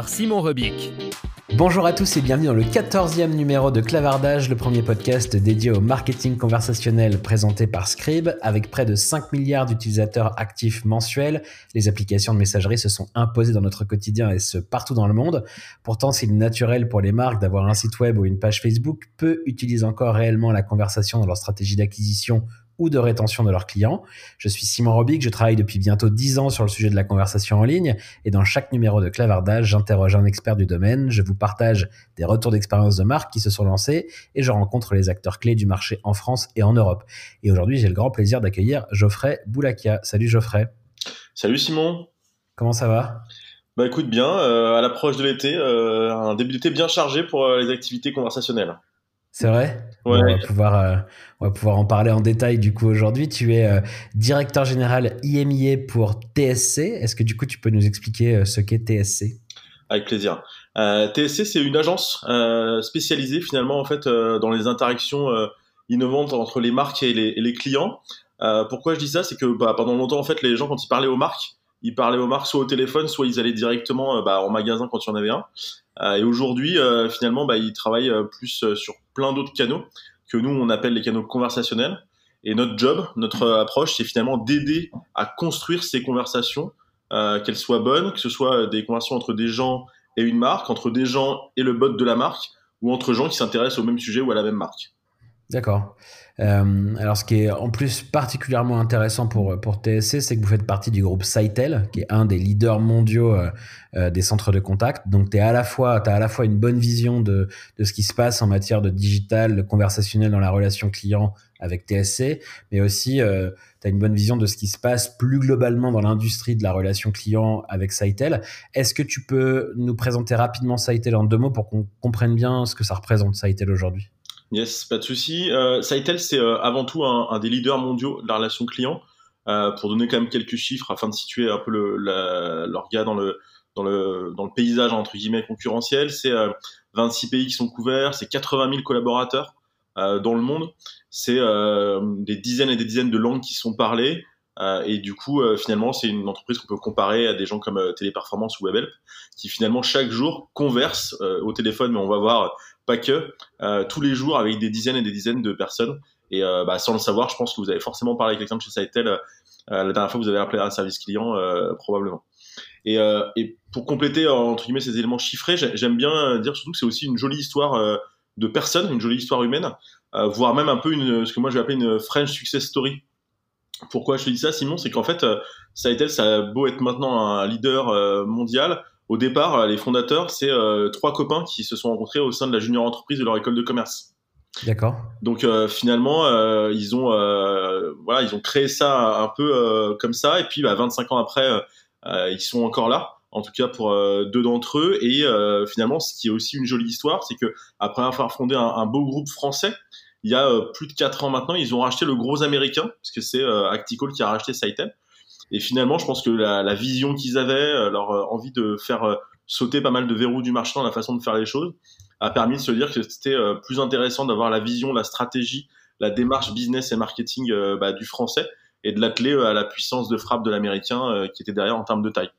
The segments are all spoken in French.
Simon Rebic. Bonjour à tous et bienvenue dans le 14e numéro de Clavardage, le premier podcast dédié au marketing conversationnel présenté par Scribe. Avec près de 5 milliards d'utilisateurs actifs mensuels, les applications de messagerie se sont imposées dans notre quotidien et ce partout dans le monde. Pourtant, s'il est naturel pour les marques d'avoir un site web ou une page Facebook, peu utilisent encore réellement la conversation dans leur stratégie d'acquisition ou de rétention de leurs clients. Je suis Simon Robic, je travaille depuis bientôt 10 ans sur le sujet de la conversation en ligne et dans chaque numéro de Clavardage, j'interroge un expert du domaine, je vous partage des retours d'expérience de marques qui se sont lancés et je rencontre les acteurs clés du marché en France et en Europe. Et aujourd'hui, j'ai le grand plaisir d'accueillir Geoffrey Boulakia. Salut Geoffrey. Salut Simon. Comment ça va? Bah écoute bien, euh, à l'approche de l'été, euh, un début d'été bien chargé pour euh, les activités conversationnelles. C'est vrai? On, va pouvoir, euh, on va pouvoir en parler en détail du coup aujourd'hui. Tu es euh, directeur général IMIA pour TSC. Est-ce que du coup tu peux nous expliquer euh, ce qu'est TSC Avec plaisir. TSC c'est une agence spécialisée finalement en fait dans les interactions innovantes entre les marques et les, et les clients. pourquoi je dis ça? C'est que bah, pendant longtemps en fait les gens quand ils parlaient aux marques, ils parlaient aux marques soit au téléphone, soit ils allaient directement bah, en magasin quand il y en avait un. Et aujourd'hui, finalement, bah, ils travaillent plus sur plein d'autres canaux que nous, on appelle les canaux conversationnels. Et notre job, notre approche, c'est finalement d'aider à construire ces conversations, qu'elles soient bonnes, que ce soit des conversations entre des gens et une marque, entre des gens et le bot de la marque, ou entre gens qui s'intéressent au même sujet ou à la même marque. D'accord. Euh, alors, ce qui est en plus particulièrement intéressant pour, pour TSC, c'est que vous faites partie du groupe Saitel, qui est un des leaders mondiaux euh, euh, des centres de contact. Donc, tu as à la fois une bonne vision de, de ce qui se passe en matière de digital, de conversationnel dans la relation client avec TSC, mais aussi euh, tu as une bonne vision de ce qui se passe plus globalement dans l'industrie de la relation client avec Saitel. Est-ce que tu peux nous présenter rapidement Saitel en deux mots pour qu'on comprenne bien ce que ça représente Saitel aujourd'hui? Yes, pas de souci. Euh, c'est euh, avant tout un, des leaders mondiaux de la relation client. Euh, pour donner quand même quelques chiffres afin de situer un peu gars dans le, dans le, paysage entre guillemets concurrentiel, c'est 26 euh, pays qui sont couverts, c'est 80 000 collaborateurs dans le monde, c'est des dizaines et des dizaines de langues qui sont parlées. et du coup, finalement, c'est une entreprise qu'on peut comparer à des gens comme Téléperformance ou WebHelp, qui finalement chaque jour conversent au téléphone, mais on va voir pas que, euh, tous les jours avec des dizaines et des dizaines de personnes. Et euh, bah, sans le savoir, je pense que vous avez forcément parlé avec quelqu'un de chez Saitel euh, la dernière fois que vous avez appelé un service client, probablement. Et, pour compléter entre guillemets ces éléments chiffrés, j'aime bien dire surtout que c'est aussi une jolie histoire de personne, une jolie histoire humaine, voire même un peu ce que moi je vais appeler une French success story. Pourquoi je te dis ça, Simon? C'est qu'en fait, Saitel, ça a beau être maintenant un leader mondial, au départ, euh, les fondateurs, c'est euh, trois copains qui se sont rencontrés au sein de la junior entreprise de leur école de commerce. D'accord. Donc euh, finalement, ils ont voilà, ils ont créé ça un peu comme ça, et puis bah, 25 ans après, ils sont encore là. En tout cas pour deux d'entre eux. Et finalement, ce qui est aussi une jolie histoire, c'est que après avoir fondé un, un, beau groupe français, il y a plus de quatre ans maintenant, ils ont racheté le gros américain, parce que c'est Acticall qui a racheté Saitel. Et finalement, je pense que la, la vision qu'ils avaient, euh, leur euh, envie de faire euh, sauter pas mal de verrous du marché dans la façon de faire les choses, a permis de se dire que c'était plus intéressant d'avoir la vision, la stratégie, la démarche business et marketing bah, du français et de l'atteler à la puissance de frappe de l'américain qui était derrière en termes de taille.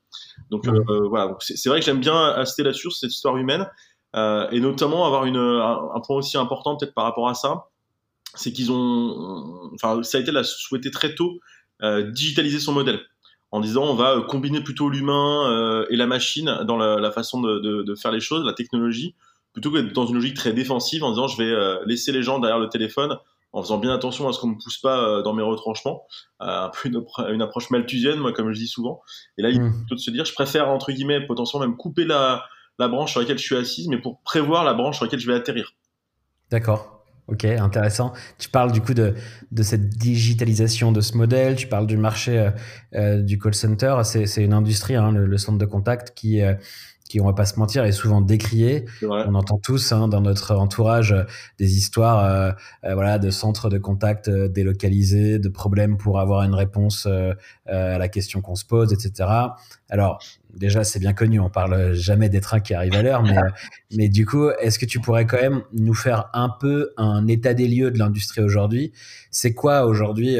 Donc voilà, c'est vrai que j'aime bien assister là-dessus cette histoire humaine et notamment avoir une, un, point aussi important peut-être par rapport à ça, c'est qu'ils ont, enfin ça a été la souhaité très tôt digitaliser son modèle. en disant on va combiner plutôt l'humain et la machine dans la, façon de, de, faire les choses, la technologie, plutôt que d'être dans une logique très défensive en disant je vais laisser les gens derrière le téléphone en faisant bien attention à ce qu'on me pousse pas dans mes retranchements, un peu une, approche malthusienne, moi comme je dis souvent. Et là, il faut mmh. plutôt de se dire je préfère entre guillemets potentiellement même couper la, la branche sur laquelle je suis assise, mais pour prévoir la branche sur laquelle je vais atterrir. D'accord. Ok, intéressant. Tu parles du coup de, de cette digitalisation de ce modèle, tu parles du marché euh, euh, du call center. C'est une industrie, hein, le, centre de contact, qui, euh, qui, on va pas se mentir, est souvent décrié. On entend tous hein, dans notre entourage des histoires voilà, de centres de contact délocalisés, de problèmes pour avoir une réponse à la question qu'on se pose, etc. Alors, déjà, c'est bien connu, on parle jamais des trains qui arrivent à l'heure, mais, mais du coup, est-ce que tu pourrais quand même nous faire un peu un état des lieux de l'industrie aujourd'hui? C'est quoi aujourd'hui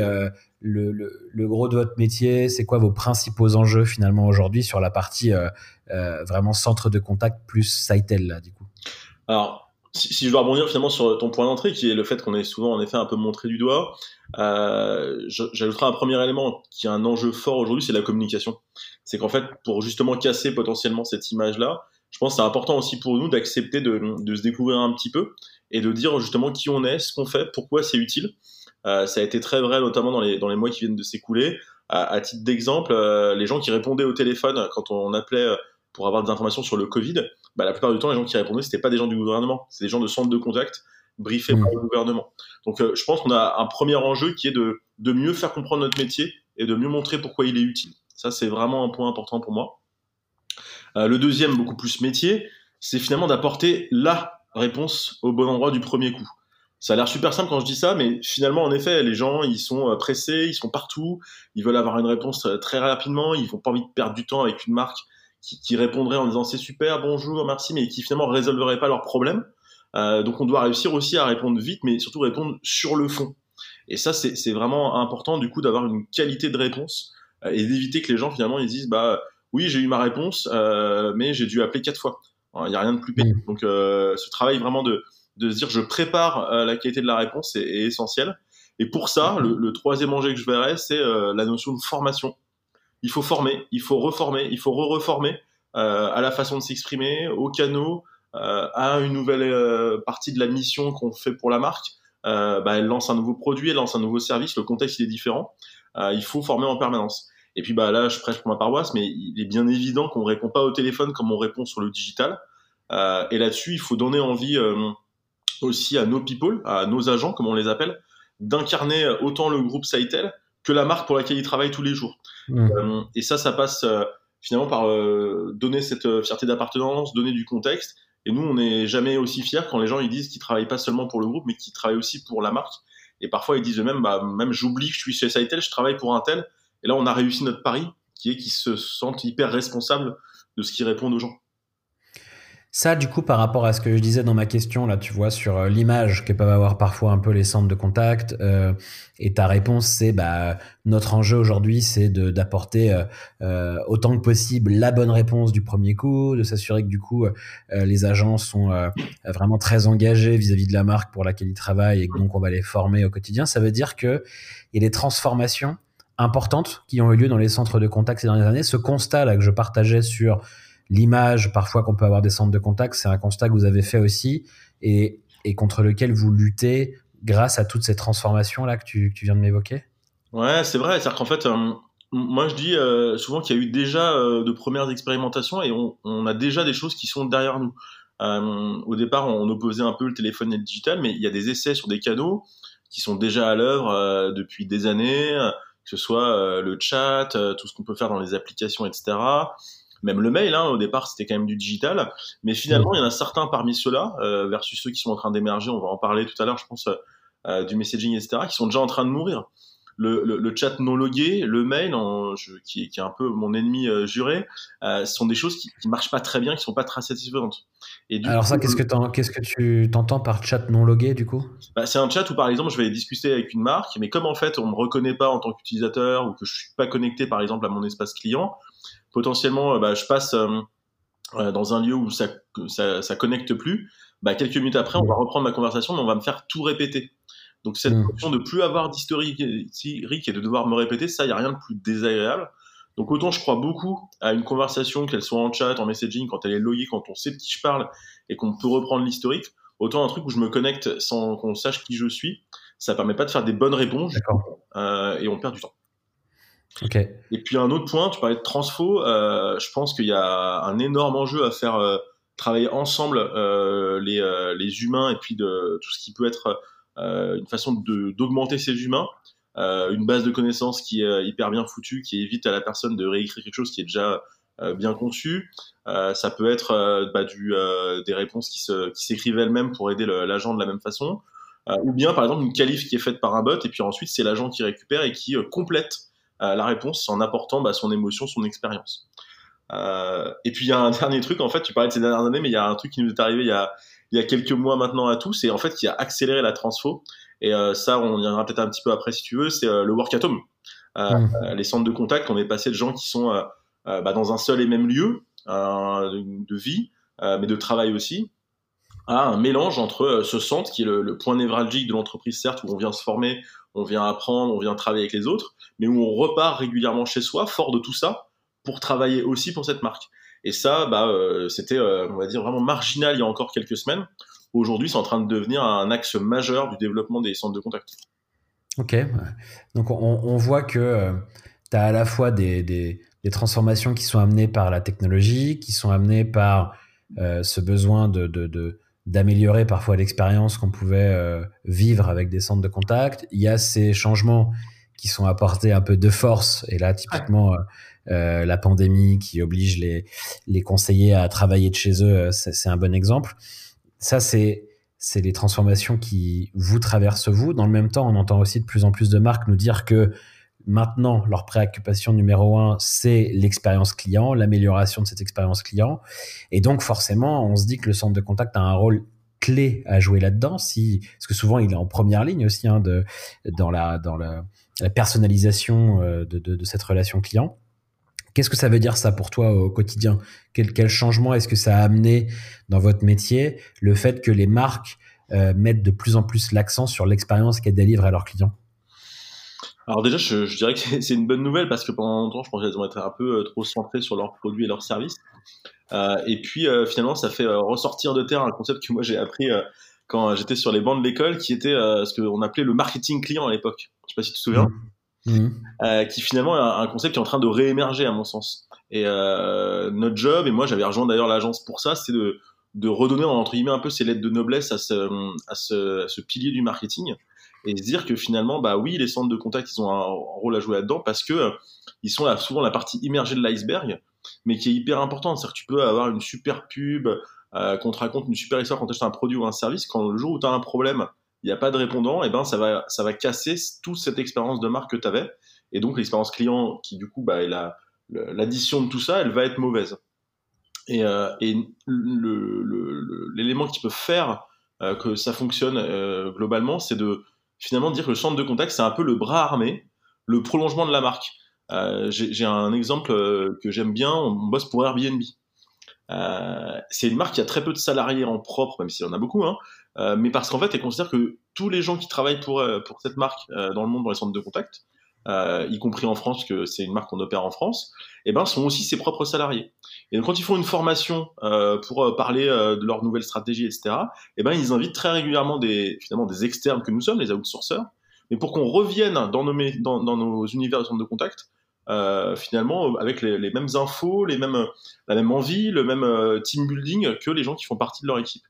le, gros de votre métier C'est quoi vos principaux enjeux finalement aujourd'hui sur la partie euh, euh, vraiment centre de contact plus Sitel, là, du coup? Alors, si, je dois rebondir finalement sur ton point d'entrée, qui est le fait qu'on est souvent en effet un peu montré du doigt, euh, j'ajouterai un premier élément qui est un enjeu fort aujourd'hui, c'est la communication. C'est qu'en fait, pour justement casser potentiellement cette image-là, je pense que c'est important aussi pour nous d'accepter de, se découvrir un petit peu et de dire justement qui on est, ce qu'on fait, pourquoi c'est utile. Euh, ça a été très vrai notamment dans les, dans les mois qui viennent de s'écouler. À, à, titre d'exemple, euh, les gens qui répondaient au téléphone quand on appelait euh, pour avoir des informations sur le Covid, bah, la plupart du temps, les gens qui répondaient, c'était pas des gens du gouvernement, c'est des gens de centres de contact briefés par le gouvernement. Donc, euh, je pense qu'on a un premier enjeu qui est de, de mieux faire comprendre notre métier et de mieux montrer pourquoi il est utile. Ça, c'est vraiment un point important pour moi. Euh, le deuxième, beaucoup plus métier, c'est finalement d'apporter la réponse au bon endroit du premier coup. Ça a l'air super simple quand je dis ça, mais finalement, en effet, les gens, ils sont euh, pressés, ils sont partout, ils veulent avoir une réponse très rapidement, ils n'ont pas envie de perdre du temps avec une marque qui, répondrait en disant c'est super, bonjour, merci, mais qui finalement résolverait pas leurs problèmes. Euh, donc on doit réussir aussi à répondre vite, mais surtout répondre sur le fond. Et ça, c'est vraiment important du coup d'avoir une qualité de réponse euh, et d'éviter que les gens finalement ils disent bah oui j'ai eu ma réponse, euh, mais j'ai dû appeler quatre fois. Il n'y a rien de plus pénible. Mmh. Donc euh, ce travail vraiment de, de se dire je prépare euh, la qualité de la réponse est, est essentiel. Et pour ça, le, le, troisième enjeu que je verrais, c'est la notion de formation il faut former, il faut reformer, il faut re-reformer euh, à la façon de s'exprimer, aux canaux, euh, à une nouvelle euh, partie de la mission qu'on fait pour la marque. Euh, bah, elle lance un nouveau produit, elle lance un nouveau service, le contexte il est différent. Euh, il faut former en permanence. Et puis bah là, je prêche pour ma paroisse, mais il est bien évident qu'on répond pas au téléphone comme on répond sur le digital. et là-dessus, il faut donner envie aussi à nos people, à nos agents, comme on les appelle, d'incarner autant le groupe Saitel que la marque pour laquelle ils travaillent tous les jours. Mmh. Euh, et ça, ça passe euh, finalement par euh, donner cette fierté d'appartenance, donner du contexte. Et nous, on n'est jamais aussi fiers quand les gens ils disent qu'ils travaillent pas seulement pour le groupe, mais qu'ils travaillent aussi pour la marque. Et parfois, ils disent eux-mêmes, bah, même j'oublie que je suis chez Saitel, je travaille pour un tel. Et là, on a réussi notre pari, qui est qu'ils se sentent hyper responsables de ce qu'ils répondent aux gens. Ça, du coup, par rapport à ce que je disais dans ma question, là, tu vois, sur euh, l'image que peuvent avoir parfois un peu les centres de contact, euh, et ta réponse, c'est, bah, notre enjeu aujourd'hui, c'est d'apporter euh, autant que possible la bonne réponse du premier coup, de s'assurer que du coup, les agents sont vraiment très engagés vis-à-vis de la marque pour laquelle ils travaillent et donc on va les former au quotidien. Ça veut dire que il y a des transformations importantes qui ont eu lieu dans les centres de contact ces dernières années. Ce constat là que je partageais sur l'image parfois qu'on peut avoir des centres de contact, c'est un constat que vous avez fait aussi et, et contre lequel vous luttez grâce à toutes ces transformations là que tu, tu viens de m'évoquer? Ouais, c'est vrai. C'est-à-dire qu'en fait, euh, moi je dis euh, souvent qu'il y a eu déjà euh, de premières expérimentations et on, on, a déjà des choses qui sont derrière nous. au départ, on opposait un peu le téléphone et le digital, mais il y a des essais sur des canaux qui sont déjà à l'œuvre depuis des années, ce soit le chat, tout ce qu'on peut faire dans les applications, etc même le mail, hein, au départ, c'était quand même du digital. Mais finalement, il y en a certains parmi ceux-là, euh, versus ceux qui sont en train d'émerger, on va en parler tout à l'heure, je pense, euh, euh, du messaging, etc., qui sont déjà en train de mourir. Le, le, le chat non logué, le mail, en, je, qui, qui, est un peu mon ennemi juré, euh, sont des choses qui, qui marchent pas très bien, qui sont pas très satisfaisantes. Et du Alors ça, qu'est-ce que, qu'est-ce que tu t'entends par chat non logué du coup? Bah, C'est un chat où par exemple je vais discuter avec une marque, mais comme en fait on me reconnaît pas en tant qu'utilisateur ou que je suis pas connecté par exemple à mon espace client, potentiellement, euh, bah, je passe euh, euh, dans un lieu où ça, ça, ça connecte plus. Bah, quelques minutes après, on va reprendre ma conversation, mais on va me faire tout répéter. Donc cette mmh. option de plus avoir d'historique et de devoir me répéter, ça, il n'y a rien de plus désagréable. Donc autant je crois beaucoup à une conversation, qu'elle soit en chat, en messaging, quand elle est loguée, quand on sait de qui je parle et qu'on peut reprendre l'historique, autant un truc où je me connecte sans qu'on sache qui je suis, ça permet pas de faire des bonnes réponses euh, et on perd du temps. Et puis un autre point, tu parlais de transfo, euh, je pense qu'il y a un énorme enjeu à faire euh, travailler ensemble les, les, humains et puis de tout ce qui peut être une façon d'augmenter ces humains. une base de connaissances qui est hyper bien foutue, qui évite à la personne de réécrire quelque chose qui est déjà bien conçu. ça peut être bah, des réponses qui s'écrivent qui elles-mêmes pour aider l'agent de la même façon. ou bien par exemple une qualif qui est faite par un bot et puis ensuite c'est l'agent qui récupère et qui complète la réponse en apportant bah, son émotion, son expérience. Euh, et puis il y a un dernier truc, en fait, tu parlais de ces dernières années, mais il y a un truc qui nous est arrivé il y a, il y a quelques mois maintenant à tous, et en fait qui a accéléré la transfo. Et euh, ça, on y reviendra peut-être un petit peu après si tu veux, c'est euh, le work at home. Mmh. Les centres de contact, on est passé de gens qui sont bah, dans un seul et même lieu de vie, mais de travail aussi, à un mélange entre ce centre qui est le, le point névralgique de l'entreprise, certes, où on vient se former, on vient apprendre, on vient travailler avec les autres, mais où on repart régulièrement chez soi, fort de tout ça, pour travailler aussi pour cette marque. Et ça, bah, euh, c'était, euh, on va dire, vraiment marginal il y a encore quelques semaines. Aujourd'hui, c'est en train de devenir un axe majeur du développement des centres de contact. Ok. Donc, on, voit que euh, tu as à la fois des, des, transformations qui sont amenées par la technologie, qui sont amenées par ce besoin de, de, d'améliorer parfois l'expérience qu'on pouvait vivre avec des centres de contact. Il y a ces changements qui sont apportés un peu de force. Et là, typiquement, euh, la pandémie qui oblige les, les conseillers à travailler de chez eux, euh, c'est un bon exemple. Ça, c'est c'est les transformations qui vous traversent vous. Dans le même temps, on entend aussi de plus en plus de marques nous dire que maintenant, leur préoccupation numéro un, c'est l'expérience client, l'amélioration de cette expérience client. Et donc, forcément, on se dit que le centre de contact a un rôle clé à jouer là-dedans, si, parce que souvent il est en première ligne aussi hein, de, dans, la, dans la, personnalisation euh, de, de, de, cette relation client. Qu'est-ce que ça veut dire ça pour toi au quotidien? Quel, quel, changement est-ce que ça a amené dans votre métier? Le fait que les marques euh, mettent de plus en plus l'accent sur l'expérience qu'elles délivrent à leurs clients? Alors déjà, je, je dirais que c'est une bonne nouvelle parce que pendant longtemps, je pensais qu'elles ont été un peu euh, trop centrées sur leurs produits et leurs services. Euh, et puis euh, finalement, ça fait ressortir de terre un concept que moi j'ai appris quand j'étais sur les bancs de l'école, qui était ce qu'on appelait le marketing client à l'époque. Je sais pas si tu te souviens. Mmh. Mmh. Euh, qui finalement est un concept qui est en train de réémerger à mon sens. Et euh, notre job, et moi j'avais rejoint d'ailleurs l'agence pour ça, c'est de, de redonner entre guillemets un peu ces lettres de noblesse à ce, pilier du marketing et se dire que finalement, bah oui, les centres de contact, ils ont un, rôle à jouer là-dedans parce que ils sont souvent la partie immergée de l'iceberg, mais qui est hyper importante. C'est-à-dire que tu peux avoir une super pub, euh, qu'on te raconte une super histoire quand tu achètes un produit ou un service, quand le jour où tu as un problème, il n'y a pas de répondant, et ben ça va, ça va casser toute cette expérience de marque que tu avais. Et donc l'expérience client, qui du coup, bah, l'addition de tout ça, elle va être mauvaise. Et, euh, et l'élément qui peut faire euh, que ça fonctionne euh, globalement, c'est de finalement dire que le centre de contact, c'est un peu le bras armé, le prolongement de la marque. Euh, J'ai un exemple que j'aime bien, on bosse pour Airbnb. C'est une marque qui a très peu de salariés en propre, même s'il y en a beaucoup, hein, euh, mais parce qu'en fait, elle considère que tous les gens qui travaillent pour, euh, pour cette marque euh, dans le monde, dans les centres de contact, y compris en France, que c'est une marque qu'on opère en France, eh ben, sont aussi ses propres salariés. Et donc, quand ils font une formation pour parler de leur nouvelle stratégie, etc., et eh ben, ils invitent très régulièrement des, finalement, des externes que nous sommes, les outsourceurs, mais pour qu'on revienne dans nos, dans, dans nos univers de centres de contact, euh, finalement avec les, les, mêmes infos, les mêmes, la même envie, le même euh, team building que les gens qui font partie de leur équipe.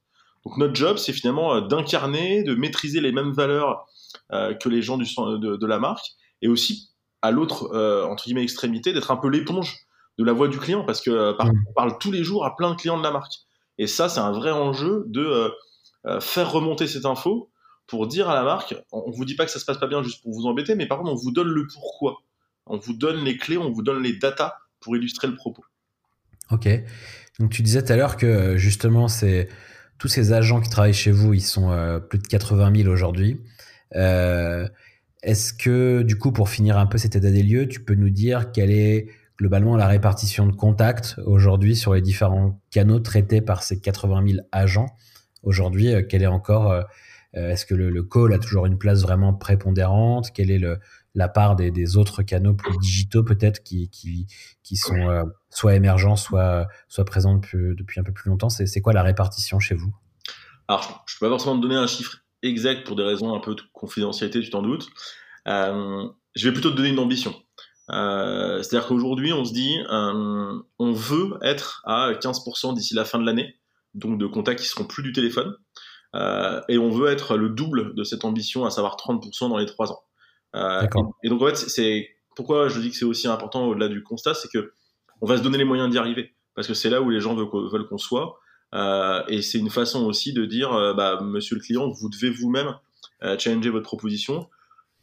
Donc notre job, c'est finalement euh, d'incarner, de maîtriser les mêmes valeurs euh, que les gens du, de, de, la marque, et aussi à l'autre euh, entre guillemets extrémité d'être un peu l'éponge de la voix du client, parce que par, mmh. on parle tous les jours à plein de clients de la marque. Et ça, c'est un vrai enjeu de faire remonter cette info pour dire à la marque, on vous dit pas que ça se passe pas bien juste pour vous embêter, mais par contre, on vous donne le pourquoi. On vous donne les clés, on vous donne les datas pour illustrer le propos. Ok. Donc tu disais tout à l'heure que justement, c'est tous ces agents qui travaillent chez vous, ils sont euh, plus de 80 000 aujourd'hui. Euh, Est-ce que du coup, pour finir un peu cet état des lieux, tu peux nous dire quelle est globalement la répartition de contacts aujourd'hui sur les différents canaux traités par ces 80 000 agents? Aujourd'hui euh, Quel est encore Est-ce que le, le, call a toujours une place vraiment prépondérante? Quel est le, la part des, autres canaux plus digitaux peut-être qui, sont euh, soit émergents, soit, présents depuis, un peu plus longtemps C'est quoi la répartition chez vous? Alors, je ne peux pas forcément te donner un chiffre exact pour des raisons un peu de confidentialité, tu t'en doutes. Euh, je vais plutôt te donner une ambition. Euh, c'est-à-dire qu'aujourd'hui, on se dit, on veut être à 15% d'ici la fin de l'année, donc de contacts qui seront plus du téléphone. Et on veut être le double de cette ambition, à savoir 30% dans les trois ans. Euh, et, donc en fait, c'est pourquoi je dis que c'est aussi important au-delà du constat, c'est que on va se donner les moyens d'y arriver, parce que c'est là où les gens veulent, qu'on soit. Euh, et c'est une façon aussi de dire, bah, monsieur le client, vous devez vous-même challenger votre proposition.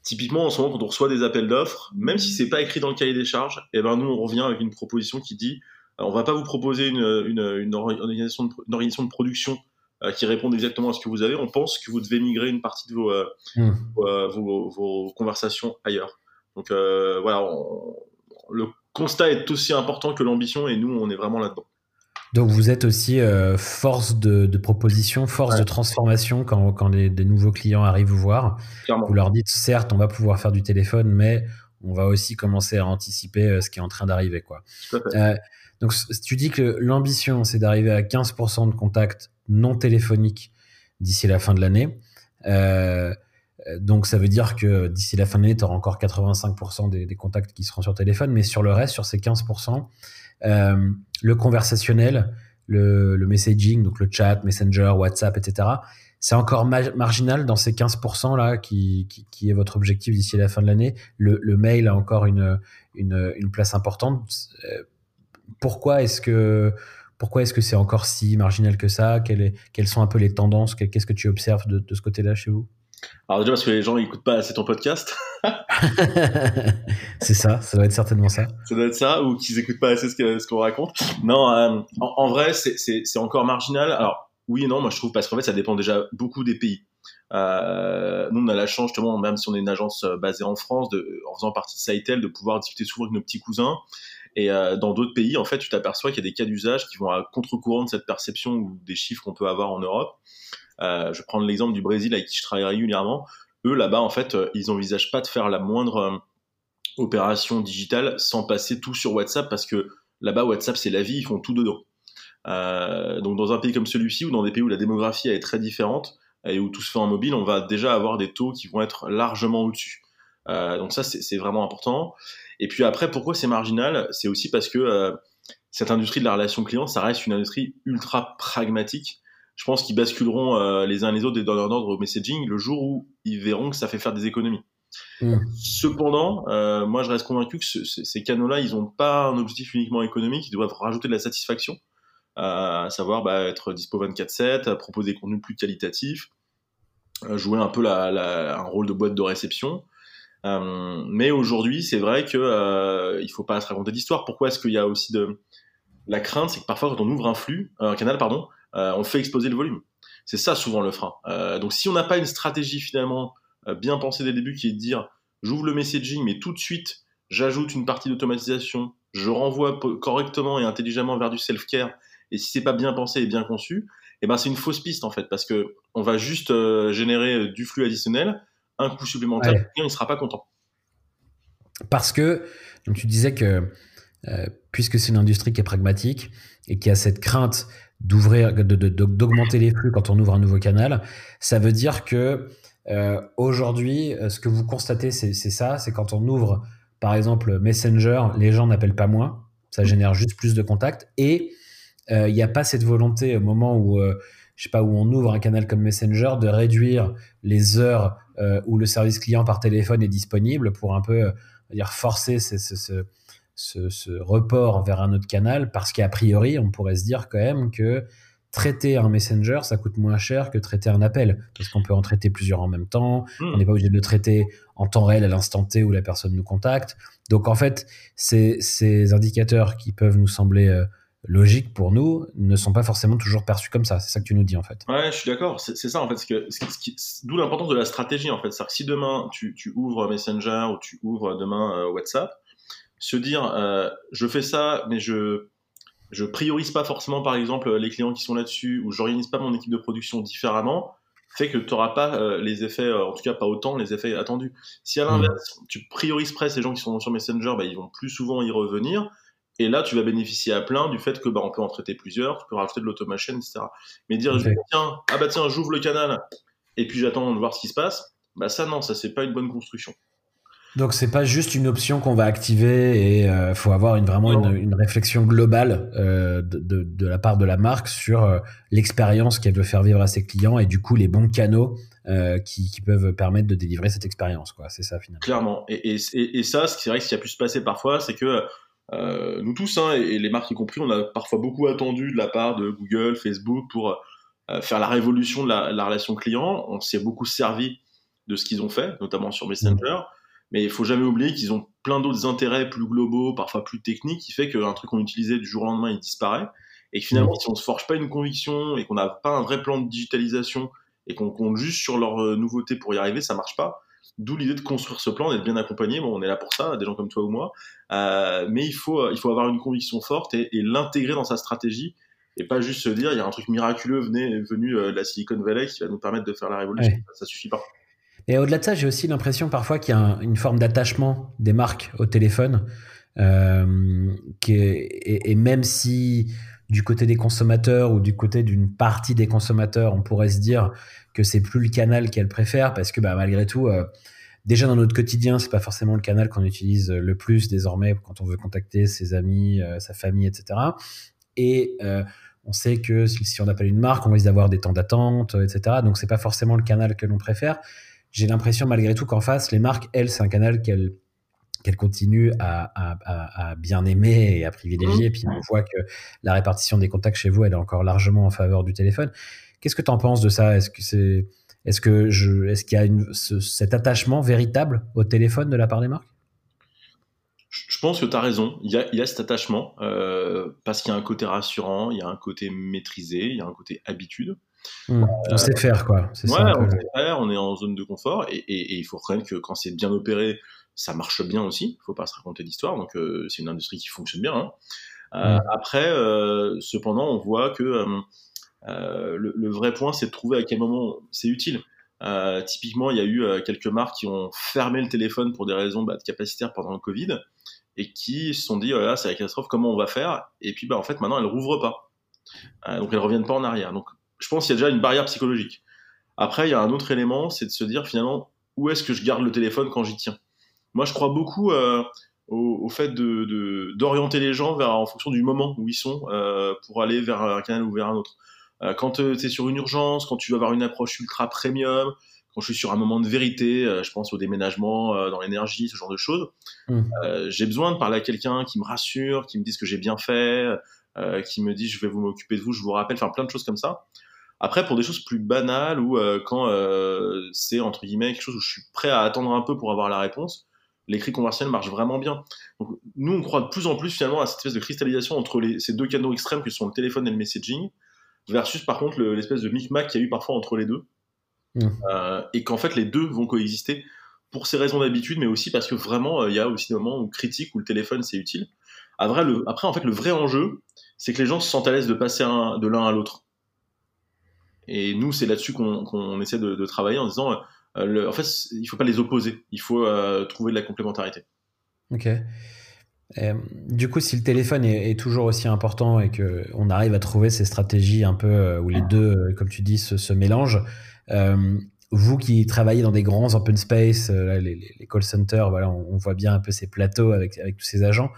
Typiquement, en ce moment, quand on reçoit des appels d'offres, même si c'est pas écrit dans le cahier des charges, et eh ben nous, on revient avec une proposition qui dit, on va pas vous proposer une, une, une, organisation, de, une organisation de production euh, qui répondent exactement à ce que vous avez, on pense que vous devez migrer une partie de vos, euh, hmm. euh, vos, vos, conversations ailleurs. Donc voilà, le constat est aussi important que l'ambition et nous, on est vraiment là-dedans. Donc vous êtes aussi force de, de, proposition, force de transformation quand, quand les, des nouveaux clients arrivent vous voir. Vous leur dites certes, on va pouvoir faire du téléphone, mais on va aussi commencer à anticiper ce qui est en train d'arriver. quoi. Donc tu dis que l'ambition, c'est d'arriver à 15% de contacts non téléphoniques d'ici la fin de l'année. Euh, donc ça veut dire que d'ici la fin de l'année, tu auras encore 85% des, contacts qui seront sur téléphone, mais sur le reste, sur ces 15%, euh, le conversationnel, le, messaging, donc le chat, Messenger, WhatsApp, etc., c'est encore marginal dans ces 15% là qui, est votre objectif d'ici la fin de l'année. Le, mail a encore une, place importante. Pourquoi est-ce que pourquoi est-ce que c'est encore si marginal que ça? Quelles, sont un peu les tendances? Qu'est-ce que tu observes de, ce côté-là chez vous? Alors déjà parce que les gens n'écoutent pas assez ton podcast. c'est ça, ça doit être certainement ça. Ça doit être ça, ou qu'ils n'écoutent pas assez ce qu'on raconte. Non, euh, en, vrai, c'est encore marginal. Alors oui et non, moi je trouve parce qu'en fait ça dépend déjà beaucoup des pays. Euh, nous, on a la chance, justement, même si on est une agence euh, basée en France, de, en faisant partie de Saitel, de pouvoir discuter souvent avec nos petits cousins et euh, dans d'autres pays, en fait, tu t'aperçois qu'il y a des cas d'usage qui vont à contre-courant de cette perception ou des chiffres qu'on peut avoir en Europe. Euh, je vais prendre l'exemple du Brésil avec qui je travaille régulièrement. Eux, là-bas, en fait, euh, ils n'envisagent pas de faire la moindre opération digitale sans passer tout sur WhatsApp parce que là-bas, WhatsApp, c'est la vie, ils font tout dedans. Donc, dans un pays comme celui-ci ou dans des pays où la démographie est très différente et où tout se fait en mobile, on va déjà avoir des taux qui vont être largement au-dessus. Donc ça, c'est vraiment important. Et puis après, pourquoi c'est marginal? C'est aussi parce que euh, cette industrie de la relation client, ça reste une industrie ultra pragmatique. Je pense qu'ils basculeront euh, les uns les autres dans leur ordre au messaging le jour où ils verront que ça fait faire des économies. Mmh. Cependant, euh, moi je reste convaincu que ces canaux-là, ils n'ont pas un objectif uniquement économique, ils doivent rajouter de la satisfaction, à savoir bah, être dispo 24/7, proposer des contenus plus qualitatifs, jouer un peu la, la, un rôle de boîte de réception. Euh, mais aujourd'hui, c'est vrai que euh, il faut pas se raconter d'histoire. Pourquoi est-ce qu'il y a aussi de la crainte, c'est que parfois quand on ouvre un flux, un canal, pardon, euh, on fait exploser le volume. C'est ça souvent le frein. Euh, donc si on n'a pas une stratégie finalement euh, bien pensée dès le début, qui est de dire j'ouvre le messaging, mais tout de suite j'ajoute une partie d'automatisation, je renvoie correctement et intelligemment vers du self-care, et si c'est pas bien pensé et bien conçu, eh ben c'est une fausse piste en fait, parce que on va juste générer du flux additionnel un coût supplémentaire, ouais. il ne sera pas content. Parce que, donc tu disais que euh, puisque c'est une industrie qui est pragmatique et qui a cette crainte d'ouvrir, d'augmenter les flux quand on ouvre un nouveau canal, ça veut dire que euh, aujourd'hui, euh, ce que vous constatez, c'est ça, c'est quand on ouvre, par exemple, Messenger, les gens n'appellent pas moins, ça génère juste plus de contacts et il n'y a pas cette volonté au moment où je sais pas, où on ouvre un canal comme Messenger, de réduire les heures euh, où le service client par téléphone est disponible pour un peu euh, dire forcer ce, ce, ce, ce, report vers un autre canal, parce qu'a priori, on pourrait se dire quand même que traiter un messenger, ça coûte moins cher que traiter un appel, parce qu'on peut en traiter plusieurs en même temps, hmm. on n'est pas obligé de le traiter en temps réel à l'instant T où la personne nous contacte. Donc en fait, ces, ces indicateurs qui peuvent nous sembler euh, logiques pour nous ne sont pas forcément toujours perçus comme ça. C'est ça que tu nous dis en fait. Ouais, je suis d'accord. C'est ça en fait. Que, D'où l'importance de la stratégie en fait. C'est-à-dire que si demain tu, ouvres Messenger ou tu ouvres demain euh, WhatsApp, se dire euh, je fais ça, mais je je priorise pas forcément par exemple les clients qui sont là-dessus ou j'organise pas mon équipe de production différemment. fait que tu n'auras pas les effets, en tout cas pas autant les effets attendus. Si à l'inverse, tu priorises presque les gens qui sont sur Messenger, bah, ils vont plus souvent y revenir. Et là, tu vas bénéficier à plein du fait que bah, on peut en traiter plusieurs, tu peux rajouter de l'automation, etc. Mais dire, tiens, ah bah tiens, j'ouvre le canal et puis j'attends de voir ce qui se passe, bah ça non, ça c'est pas une bonne construction. Donc c'est pas juste une option qu'on va activer et il euh, faut avoir une, vraiment une, réflexion globale euh, de, de, la part de la marque sur euh, l'expérience qu'elle veut faire vivre à ses clients et du coup les bons canaux qui, qui, peuvent permettre de délivrer cette expérience. quoi. C'est ça finalement. Clairement. Et, et, et ça, c'est vrai que ce qui a pu se passer parfois, c'est que nous tous, hein, et, les marques y compris, on a parfois beaucoup attendu de la part de Google, Facebook pour faire la révolution de la, la relation client. On s'est beaucoup servi de ce qu'ils ont fait, notamment sur Messenger. Mais il faut jamais oublier qu'ils ont plein d'autres intérêts plus globaux, parfois plus techniques, qui fait qu'un truc qu'on utilisait du jour au lendemain, il disparaît. Et que finalement, si on se forge pas une conviction et qu'on n'a pas un vrai plan de digitalisation et qu'on compte juste sur leurs euh, nouveautés pour y arriver, ça marche pas. D'où l'idée de construire ce plan, d'être bien accompagné. Bon, on est là pour ça, des gens comme toi ou moi. Euh, mais il faut, il faut avoir une conviction forte et, l'intégrer dans sa stratégie et pas juste se dire il y a un truc miraculeux venu, venu euh, de la Silicon Valley qui va nous permettre de faire la révolution. Ça, ça suffit pas. Et au-delà de ça, j'ai aussi l'impression parfois qu'il y a une forme d'attachement des marques au téléphone. Euh, qui et, même si du côté des consommateurs ou du côté d'une partie des consommateurs, on pourrait se dire que c'est plus le canal qu'elles préfèrent parce que bah, malgré tout, euh, déjà dans notre quotidien, c'est pas forcément le canal qu'on utilise le plus désormais quand on veut contacter ses amis, euh, sa famille, etc. Et on sait que si, on appelle une marque, on risque d'avoir des temps d'attente, etc. Donc c'est pas forcément le canal que l'on préfère j'ai l'impression malgré tout qu'en face, les marques, elles, c'est un canal qu'elles qu'elles continuent à, bien aimer et à privilégier. Et puis on voit que la répartition des contacts chez vous, elle est encore largement en faveur du téléphone. Qu'est-ce que tu en penses de ça? Est-ce que c'est est-ce que je est-ce qu'il y a une, cet attachement véritable au téléphone de la part des marques? Je pense que tu as raison. Il y a, il y a cet attachement euh, parce qu'il y a un côté rassurant, il y a un côté maîtrisé, il y a un côté habitude. Hmm. on sait faire, quoi. C'est ouais, on sait faire, on est en zone de confort, et, il faut reconnaître que quand c'est bien opéré, ça marche bien aussi. Il faut pas se raconter d'histoire, donc euh, c'est une industrie qui fonctionne bien. Hein. Euh, hmm. Après, euh, cependant, on voit que le, vrai point, c'est de trouver à quel moment c'est utile. typiquement, il y a eu quelques marques qui ont fermé le téléphone pour des raisons bah, de capacitaire pendant le Covid et qui se sont dit, oh c'est la catastrophe, comment on va faire? Et puis, bah, en fait, maintenant, elles rouvrent pas. donc, elles reviennent pas en arrière. Donc, je pense qu'il y a déjà une barrière psychologique. Après, il y a un autre élément, c'est de se dire finalement où est-ce que je garde le téléphone quand j'y tiens? Moi, je crois beaucoup euh, au, fait de, d'orienter les gens vers, en fonction du moment où ils sont euh, pour aller vers un canal ou vers un autre. Euh, quand tu es sur une urgence, quand tu vas avoir une approche ultra premium, quand je suis sur un moment de vérité, je pense au déménagement dans l'énergie, ce genre de choses, mmh. j'ai besoin de parler à quelqu'un qui me rassure, qui me dise que j'ai bien fait, qui me dit je vais vous m'occuper de vous, je vous rappelle, enfin plein de choses comme ça. Après, pour des choses plus banales ou euh, quand euh, c'est entre guillemets quelque chose où je suis prêt à attendre un peu pour avoir la réponse, l'écrit conversationnel marche vraiment bien. Donc, nous, on croit de plus en plus finalement à cette espèce de cristallisation entre les, ces deux canaux extrêmes que sont le téléphone et le messaging, versus par contre l'espèce de micmac qu'il y a eu parfois entre les deux, mmh. euh, et qu'en fait les deux vont coexister pour ces raisons d'habitude, mais aussi parce que vraiment il y a aussi des moments où critique où le téléphone c'est utile. Après, le, après, en fait, le vrai enjeu, c'est que les gens se sentent à l'aise de passer de l'un à l'autre. Et nous, c'est là-dessus qu'on essaie de, travailler en disant, euh, en fait, il faut pas les opposer, il faut euh, trouver de la complémentarité. Ok. du coup, si le téléphone est, toujours aussi important et qu'on arrive à trouver ces stratégies un peu euh, où les deux, comme tu dis, se, se mélangent, vous qui travaillez dans des grands open space, euh, les, call centers, voilà, on, voit bien un peu ces plateaux avec, avec tous ces agents.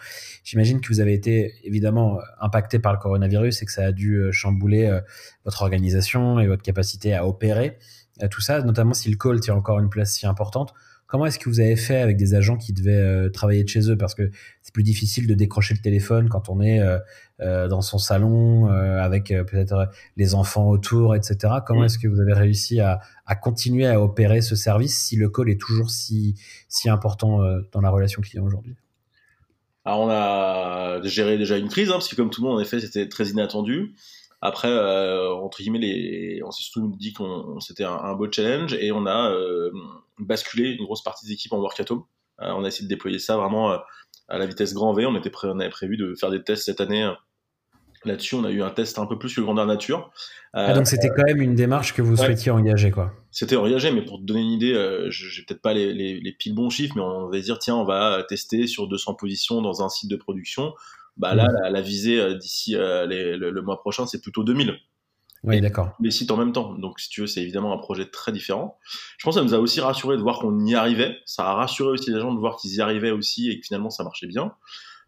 J'imagine que vous avez été évidemment impacté par le coronavirus et que ça a dû euh, chambouler euh, votre organisation et votre capacité à opérer. tout ça, notamment si le call tient encore une place si importante. Comment est-ce que vous avez fait avec des agents qui devaient euh, travailler de chez eux? Parce que c'est plus difficile de décrocher le téléphone quand on est euh, euh, dans son salon avec peut-être les enfants autour, etc. Comment est-ce que vous avez réussi à, continuer à opérer ce service si le call est toujours si, si important dans la relation client aujourd'hui? Alors on a géré déjà une crise, hein, parce que comme tout le monde, en effet, c'était très inattendu. Après, euh, entre guillemets, les... on s'est surtout dit qu'on c'était un, beau challenge et on a euh, basculé une grosse partie des équipes en work at home. Euh, on a essayé de déployer ça vraiment à la vitesse grand V. On était prêt, on avait prévu de faire des tests cette année Là-dessus, on a eu un test un peu plus que grandeur nature. ah, donc c'était quand même une démarche que vous souhaitiez engager, quoi. C'était engagé, mais pour te donner une idée, je n'ai peut-être pas les, les, les, pile bons chiffres, mais on va dire, tiens, on va tester sur 200 positions dans un site de production. Bah là, mmh. la, visée d'ici le, le, mois prochain, c'est plutôt 2000. Oui, d'accord. Les sites en même temps. Donc, si tu veux, c'est évidemment un projet très différent. Je pense que ça nous a aussi rassuré de voir qu'on y arrivait. Ça a rassuré aussi les gens de voir qu'ils y arrivaient aussi et que finalement ça marchait bien.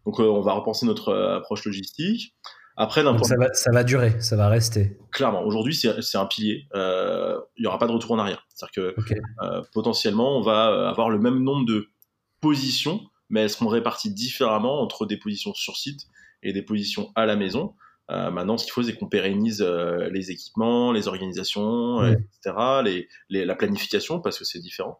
Donc, euh, on va repenser notre euh, approche logistique. Après, ça, va, ça va durer, ça va rester. Clairement, aujourd'hui, c'est un pilier. Euh, il n'y aura pas de retour en arrière. C'est-à-dire que potentiellement, on va avoir le même nombre de positions, mais elles seront réparties différemment entre des positions sur site et des positions à la maison. Euh, maintenant, ce qu'il faut, c'est qu'on pérennise euh, les équipements, les organisations, etc., les, la planification, parce que c'est différent.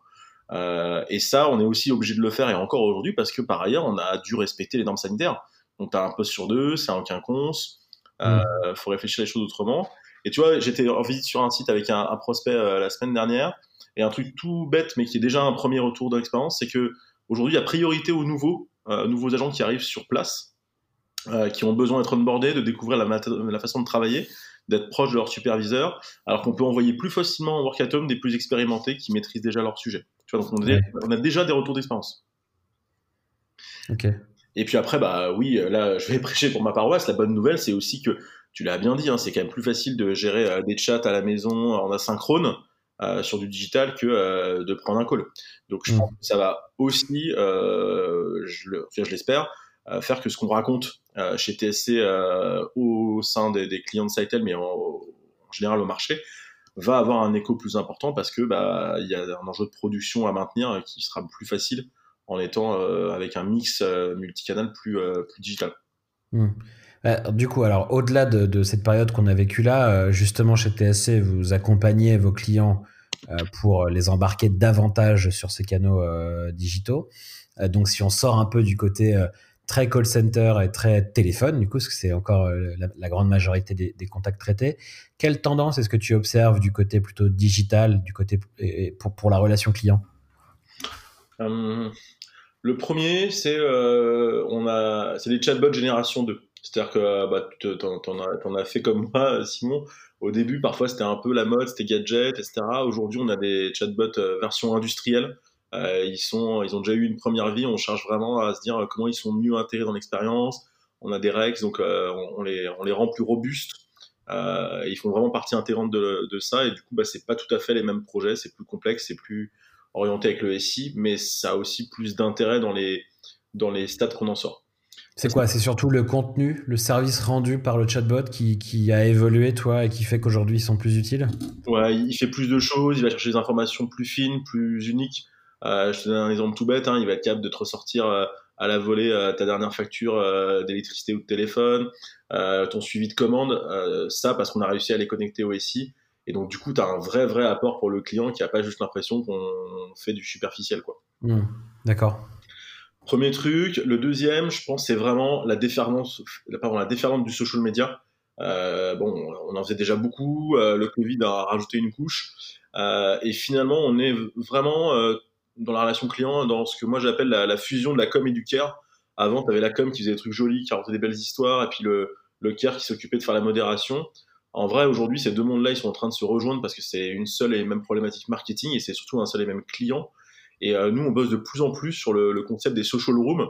Euh, et ça, on est aussi obligé de le faire, et encore aujourd'hui, parce que par ailleurs, on a dû respecter les normes sanitaires. Donc, tu as un poste sur deux, c'est un quinconce, il faut réfléchir les choses autrement. Et tu vois, j'étais en visite sur un site avec un, un prospect la semaine dernière, et un truc tout bête, mais qui est déjà un premier retour d'expérience, c'est que aujourd'hui, il y a priorité aux nouveaux, nouveaux agents qui arrivent sur place euh, qui ont besoin d'être onboardés, de découvrir la, la façon de travailler, d'être proche de leur superviseur, alors qu'on peut envoyer plus facilement en workatom des plus expérimentés qui maîtrisent déjà leur sujet. Tu vois, donc on, a déjà des retours d'expérience. Ok. Et puis après, bah oui, là, je vais prêcher pour ma paroisse. La bonne nouvelle, c'est aussi que tu l'as bien dit, hein, c'est quand même plus facile de gérer euh, des chats à la maison en asynchrone euh, sur du digital que euh, de prendre un call. Donc je mm. pense que ça va aussi, je l'espère, faire que ce qu'on raconte euh, chez TSC euh, au sein des, clients de Sitel, mais en, général au marché, va avoir un écho plus important parce que bah il y a un enjeu de production à maintenir qui sera plus facile en étant euh, avec un mix multicanal plus, plus digital. Hmm. du coup, alors au-delà de, cette période qu'on a vécue là, justement chez TSC, vous accompagnez vos clients pour les embarquer davantage sur ces canaux digitaux. donc si on sort un peu du côté très call center et très téléphone, du coup, parce que c'est encore euh, la, grande majorité des, contacts traités. Quelle tendance est-ce que tu observes du côté plutôt digital, du côté pour, pour la relation client? Euh, Le premier, c'est euh, c'est les chatbots génération 2. C'est-à-dire que bah, tu en as, as, fait comme moi, Simon. Au début, parfois, c'était un peu la mode, c'était gadget, etc. Aujourd'hui, on a des chatbots version industrielle euh, ils, sont, ils ont déjà eu une première vie. On cherche vraiment à se dire euh, comment ils sont mieux intégrés dans l'expérience. On a des règles, donc euh, on, les, on les rend plus robustes. ils font vraiment partie intégrante de, de ça. Et du coup, bah, c'est pas tout à fait les mêmes projets. C'est plus complexe, c'est plus orienté avec le SI, mais ça a aussi plus d'intérêt dans les, dans les stades qu'on en sort. C'est quoi? C'est surtout le contenu, le service rendu par le chatbot qui, qui a évolué, toi, et qui fait qu'aujourd'hui ils sont plus utiles? Ouais, il fait plus de choses, il va chercher des informations plus fines, plus uniques. Euh, je te donne un exemple tout bête, hein, il va être capable de te ressortir euh, à la volée euh, ta dernière facture d'électricité ou de téléphone, ton suivi de commande, ça parce qu'on a réussi à les connecter au SI. Et donc, du coup, tu as un vrai, vrai apport pour le client qui n'a pas juste l'impression qu'on fait du superficiel. quoi. Mmh, d'accord. Premier truc. Le deuxième, je pense, c'est vraiment la déferlante, pardon, la déferlante du social media. bon, on en faisait déjà beaucoup. le Covid a rajouté une couche. et finalement, on est vraiment dans la relation client, dans ce que moi j'appelle la, fusion de la com et du care. Avant, tu avais la com qui faisait des trucs jolis, qui racontait des belles histoires, et puis le, le care qui s'occupait de faire la modération. En vrai, aujourd'hui, ces deux mondes-là, ils sont en train de se rejoindre parce que c'est une seule et même problématique marketing et c'est surtout un seul et même client. Et euh, nous, on bosse de plus en plus sur le, concept des social rooms,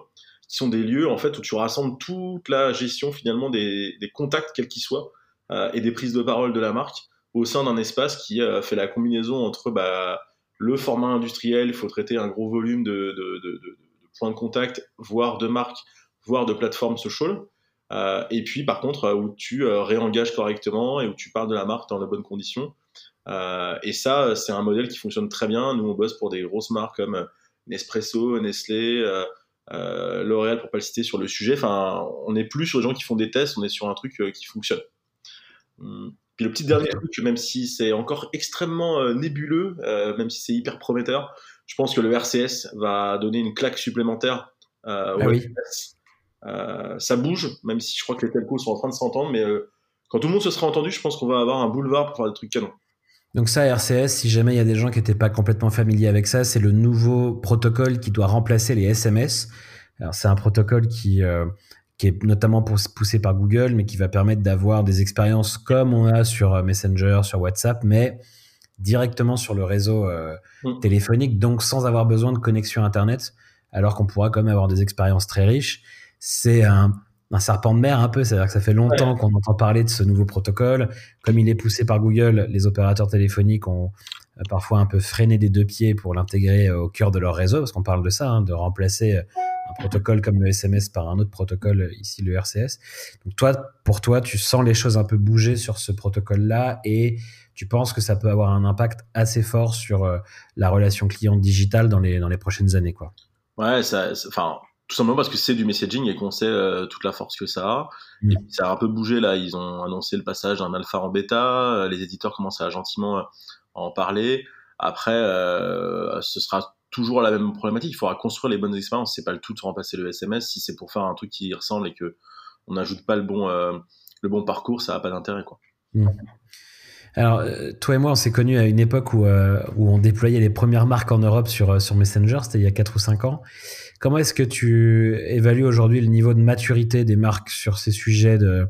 qui sont des lieux en fait où tu rassembles toute la gestion finalement des, contacts, quels qu'ils soient, euh, et des prises de parole de la marque au sein d'un espace qui euh, fait la combinaison entre bah, le format industriel, il faut traiter un gros volume de, points de contact, voire de marques, voire de plateformes social. Euh, et puis, par contre, euh, où tu euh, réengages correctement et où tu parles de la marque dans de bonnes conditions. et ça, c'est un modèle qui fonctionne très bien. Nous, on bosse pour des grosses marques comme Nespresso, Nestlé, L'Oréal, pour pas le citer sur le sujet. Enfin, on n'est plus sur les gens qui font des tests, on est sur un truc qui fonctionne. Hum. Puis le petit dernier truc, même si c'est encore extrêmement euh, nébuleux, euh, même si c'est hyper prometteur, je pense que le RCS va donner une claque supplémentaire euh, ah oui. ça bouge, même si je crois que les telcos sont en train de s'entendre, mais quand tout le monde se sera entendu, je pense qu'on va avoir un boulevard pour faire des trucs canons. Donc ça, RCS, si jamais il y a des gens qui n'étaient pas complètement familiers avec ça, c'est le nouveau protocole qui doit remplacer les SMS. Alors c'est un protocole qui qui est notamment poussé par Google, mais qui va permettre d'avoir des expériences comme on a sur Messenger, sur WhatsApp, mais directement sur le réseau mm. téléphonique, donc sans avoir besoin de connexion Internet, alors qu'on pourra quand même avoir des expériences très riches. C'est un, un serpent de mer un peu, c'est-à-dire que ça fait longtemps qu'on entend parler de ce nouveau protocole. Comme il est poussé par Google, les opérateurs téléphoniques ont euh, parfois un peu freiné des deux pieds pour l'intégrer euh, au cœur de leur réseau, parce qu'on parle de ça, hein, de remplacer euh, un protocole comme le SMS par un autre protocole, ici le RCS. Donc toi, pour toi, tu sens les choses un peu bouger sur ce protocole-là et tu penses que ça peut avoir un impact assez fort sur la relation client digitale dans les, dans les prochaines années, quoi. Ouais, ça, enfin, tout simplement parce que c'est du messaging et qu'on sait euh, toute la force que ça a. Mm. Et ça a un peu bougé là. Ils ont annoncé le passage d'un alpha en bêta. Euh, les éditeurs commencent à gentiment euh, en parler. Après, ce sera toujours la même problématique. Il faudra construire les bonnes expériences. C'est pas le tout de remplacer le SMS. Si c'est pour faire un truc qui ressemble et que on n'ajoute pas le bon le bon parcours, ça n'a pas d'intérêt quoi. Mm. Alors, toi et moi, on s'est connus à une époque où, où on déployait les premières marques en Europe sur, sur Messenger, c'était il y a 4 ou 5 ans. Comment est-ce que tu évalues aujourd'hui le niveau de maturité des marques sur ces sujets de,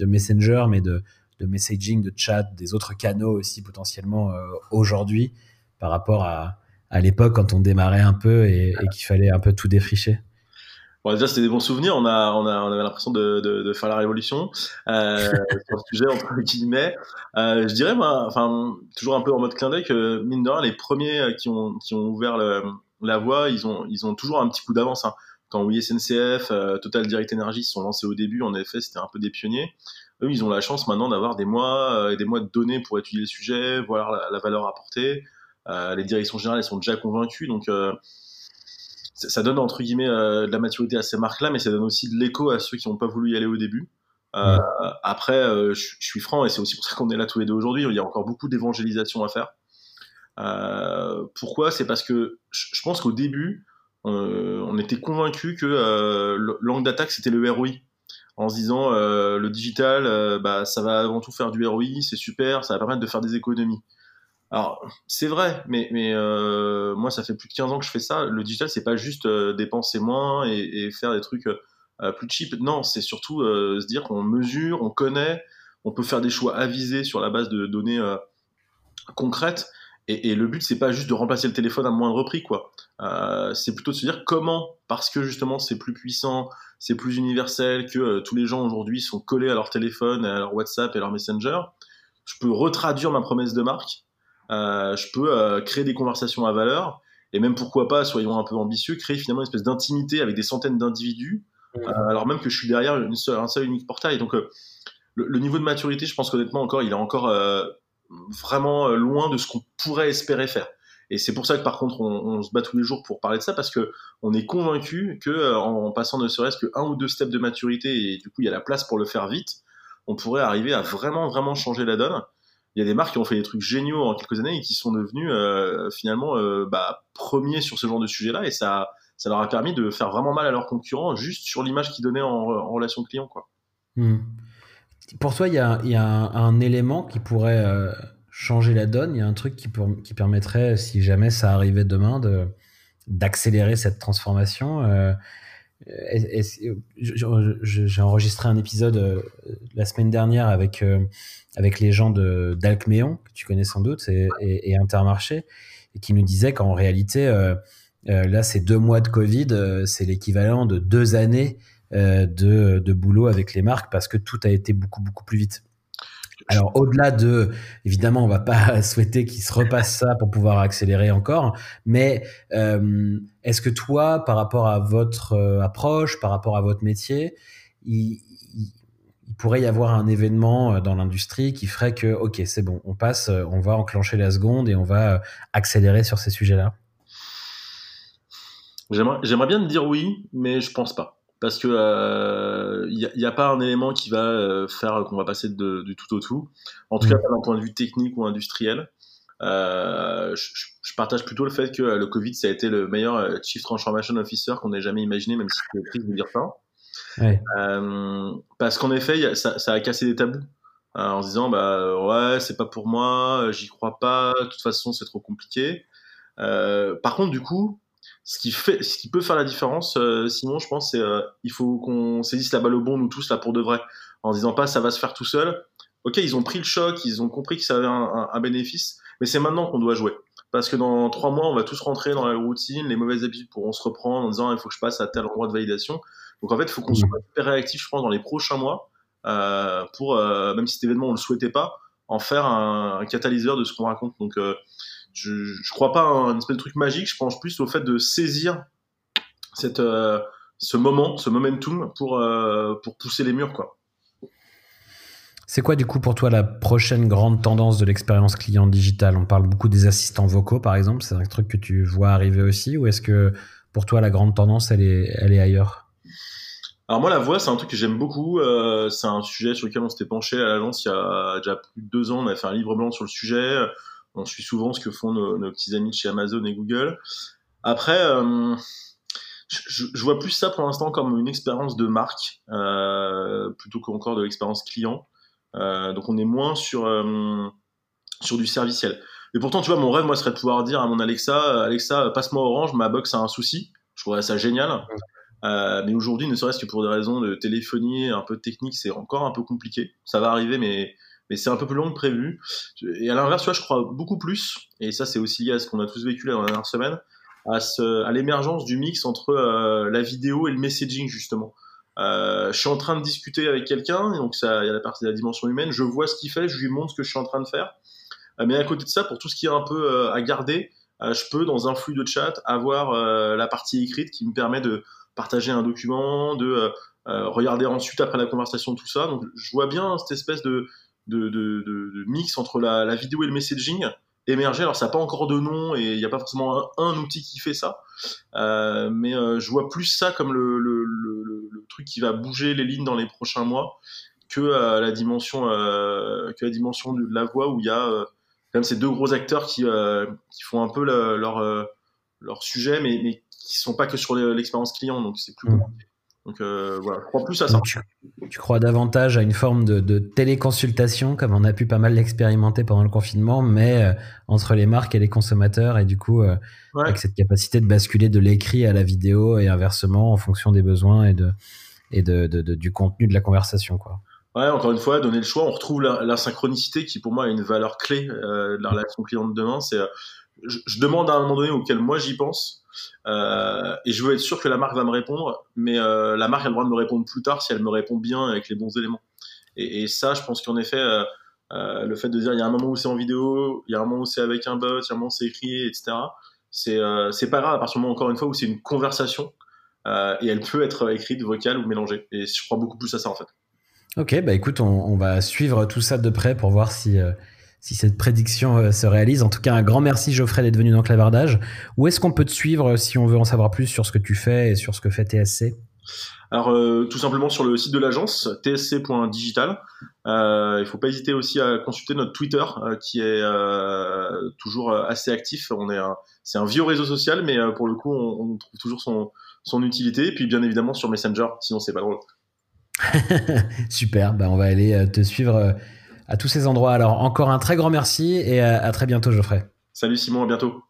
Messenger, mais de, messaging, de chat, des autres canaux aussi potentiellement euh, aujourd'hui par rapport à, l'époque quand on démarrait un peu et, qu'il fallait un peu tout défricher Bon, déjà, c'était des bons souvenirs. On, a, on, a, on avait l'impression de, faire la révolution euh, sur ce sujet, entre guillemets. Euh, je dirais, enfin, toujours un peu en mode clin d'œil, que mine de rien, les premiers qui ont, qui ont ouvert le, la voie, ils ont, ils ont toujours un petit coup d'avance. Hein. Quand oui SNCF, euh, Total Direct Energy se sont lancés au début, en effet, c'était un peu des pionniers. Eux, ils ont la chance maintenant d'avoir des mois euh, des mois de données pour étudier le sujet, voir la, valeur apportée. Euh, les directions générales, elles sont déjà convaincues, donc ça donne entre guillemets de la maturité à ces marques-là, mais ça donne aussi de l'écho à ceux qui n'ont pas voulu y aller au début. Après, je suis franc, et c'est aussi pour ça qu'on est là tous les deux aujourd'hui. Il y a encore beaucoup d'évangélisation à faire. Euh, pourquoi? C'est parce que je pense qu'au début, euh, on était convaincu que euh, l'angle d'attaque c'était le ROI en se disant le digital, bah, ça va avant tout faire du ROI, c'est super, ça va permettre de faire des économies. Alors c'est vrai, mais, mais moi ça fait plus de 15 ans que je fais ça. Le digital c'est pas juste dépenser moins et, faire des trucs plus cheap. Non, c'est surtout se dire qu'on mesure, on connaît, on peut faire des choix avisés sur la base de données concrètes et, le but, c'est pas juste de remplacer le téléphone à moindre prix, quoi. Euh, c'est plutôt de se dire comment, parce que justement c'est plus puissant, c'est plus universel, que euh, tous les gens aujourd'hui sont collés à leur téléphone, à leur WhatsApp et leur Messenger. Je peux retraduire ma promesse de marque, euh, je peux créer des conversations à valeur, et même pourquoi pas, soyons un peu ambitieux, créer finalement une espèce d'intimité avec des centaines d'individus, alors même que je suis derrière une seule, un seul unique portail. Donc le, le, niveau de maturité, je pense qu'honnêtement encore, il est encore vraiment euh, loin de ce qu'on pourrait espérer faire. Et c'est pour ça que par contre on, se bat tous les jours pour parler de ça parce que on est convaincu que euh, en passant ne serait-ce que un ou deux steps de maturité et du coup il y a la place pour le faire vite, on pourrait arriver à vraiment vraiment changer la donne. Il y a des marques qui ont fait des trucs géniaux en quelques années et qui sont devenus euh, finalement bah, premiers sur ce genre de sujet-là et ça ça leur a permis de faire vraiment mal à leurs concurrents juste sur l'image qu'ils donnaient en, relation client quoi. Hmm. Pour toi, il y a, un, élément qui pourrait euh, changer la donne. Il y a un truc qui, qui, permettrait, si jamais ça arrivait demain, d'accélérer cette transformation. Euh, j'ai enregistré un épisode euh, la semaine dernière avec, avec les gens d'Alcméon, que tu connais sans doute, et, Intermarché, qui nous disaient qu'en réalité, là, ces deux mois de Covid, c'est l'équivalent de deux années euh, de, de, boulot avec les marques parce que tout a été beaucoup, beaucoup plus vite. Alors, au-delà de, évidemment, on va pas souhaiter qu'ils se repassent ça pour pouvoir accélérer encore, mais euh, est-ce que toi, par rapport à votre euh, approche, par rapport à votre métier, il, il, pourrait y avoir un événement dans l'industrie qui ferait que, ok, c'est bon, on passe, on va enclencher la seconde et on va accélérer sur ces sujets-là? J'aimerais bien te dire oui, mais je pense pas parce que il euh, n'y a, pas un élément qui va euh, faire qu'on va passer de, du tout au tout. En tout cas, mm. pas d'un point de vue technique ou industriel. Euh, je, partage plutôt le fait que le Covid, ça a été le meilleur Chief Transformation Officer qu'on ait jamais imaginé, même si c'est triste de dire ça. parce qu'en effet, ça, ça, a cassé des tabous. en se disant, bah ouais, c'est pas pour moi, j'y crois pas, de toute façon, c'est trop compliqué. par contre, du coup, ce qui fait, ce qui peut faire la différence, Simon, je pense, c'est il faut qu'on saisisse la balle au bon nous tous là pour de vrai, en disant pas ça va se faire tout seul. Ok, ils ont pris le choc, ils ont compris que ça avait un, un bénéfice, mais c'est maintenant qu'on doit jouer parce que dans trois mois, on va tous rentrer dans la routine, les mauvaises habitudes pourront se reprendre en disant il faut que je passe à tel endroit de validation. Donc en fait, il faut qu'on soit hyper réactif, je pense, dans les prochains mois, euh, pour, euh, même si cet événement on le souhaitait pas, en faire un, catalyseur de ce qu'on raconte. Donc euh, je, je crois pas à un espèce de truc magique, je pense plus au fait de saisir cette, euh, ce moment, ce momentum pour, euh, pour pousser les murs, quoi. C'est quoi du coup pour toi la prochaine grande tendance de l'expérience client digitale On parle beaucoup des assistants vocaux par exemple, c'est un truc que tu vois arriver aussi ou est-ce que pour toi la grande tendance elle est, elle est ailleurs? Alors moi la voix c'est un truc que j'aime beaucoup, euh, c'est un sujet sur lequel on s'était penché à l'agence il y a déjà plus de deux ans, on a fait un livre blanc sur le sujet, on suit souvent ce que font nos, petits amis de chez Amazon et Google. Après, euh, je, je, vois plus ça pour l'instant comme une expérience de marque euh, plutôt qu'encore de l'expérience client. Euh, donc on est moins sur sur du serviciel. Mais pourtant, tu vois, mon rêve, moi, serait de pouvoir dire à mon Alexa, Alexa, passe-moi Orange, ma box a un souci. Je trouverais ça génial. Euh, mais aujourd'hui, ne serait-ce que pour des raisons de téléphonie un peu technique, c'est encore un peu compliqué. Ça va arriver, mais, mais c'est un peu plus long que prévu. Et à l'inverse, tu vois, je crois beaucoup plus, et ça, c'est aussi lié à ce qu'on a tous vécu la dernière semaine, à, ce, à l'émergence du mix entre euh, la vidéo et le messaging, justement. Euh, je suis en train de discuter avec quelqu'un, donc il y a la partie de la dimension humaine. Je vois ce qu'il fait, je lui montre ce que je suis en train de faire. Euh, mais à côté de ça, pour tout ce qui est un peu à garder, je peux dans un flux de chat avoir la partie écrite qui me permet de partager un document, de regarder ensuite après la conversation tout ça. Donc je vois bien cette espèce de, de, de, de mix entre la, la, vidéo et le messaging émerger. Alors ça n'a pas encore de nom et il n'y a pas forcément un, outil qui fait ça, euh, mais euh, je vois plus ça comme le, le, le, le, truc qui va bouger les lignes dans les prochains mois que euh, la dimension que la dimension de la voix où il y a quand même ces deux gros acteurs qui, qui font un peu leur leur sujet, mais, mais qui sont pas que sur l'expérience client, donc c'est plus compliqué. Donc euh, voilà, je crois plus à ça. Tu, crois davantage à une forme de, téléconsultation, comme on a pu pas mal l'expérimenter pendant le confinement, mais euh, entre les marques et les consommateurs, et du coup, euh, avec cette capacité de basculer de l'écrit à la vidéo et inversement en fonction des besoins et, de, et de, du contenu de la conversation. Quoi. Ouais, encore une fois, donner le choix, on retrouve la, synchronicité qui pour moi est une valeur clé de la relation client de demain. C'est je, demande à un moment donné auquel moi j'y pense euh, et je veux être sûr que la marque va me répondre, mais euh, la marque a le droit de me répondre plus tard si elle me répond bien avec les bons éléments. Et, ça, je pense qu'en effet, euh, le fait de dire il y a un moment où c'est en vidéo, il y a un moment où c'est avec un bot, il y a un moment où c'est écrit, etc. C'est c'est pas grave à partir du moment encore une fois où c'est une conversation et elle peut être écrite, vocale ou mélangée. Et je crois beaucoup plus à ça en fait. Ok, bah écoute, on va suivre tout ça de près pour voir si si cette prédiction euh, se réalise. En tout cas, un grand merci Geoffrey d'être venu dans Clavardage. Où est-ce qu'on peut te suivre euh, si on veut en savoir plus sur ce que tu fais et sur ce que fait TSC alors euh, tout simplement sur le site de l'agence tsc.digital. Euh, il faut pas hésiter aussi à consulter notre Twitter qui est toujours assez actif. On est c'est un vieux réseau social, mais pour le coup on, trouve toujours son, son utilité. Et puis bien évidemment sur Messenger, sinon c'est pas drôle. Super, bah on va aller te suivre à tous ces endroits. Alors encore un très grand merci et à, à très bientôt Geoffrey. Salut Simon, à bientôt.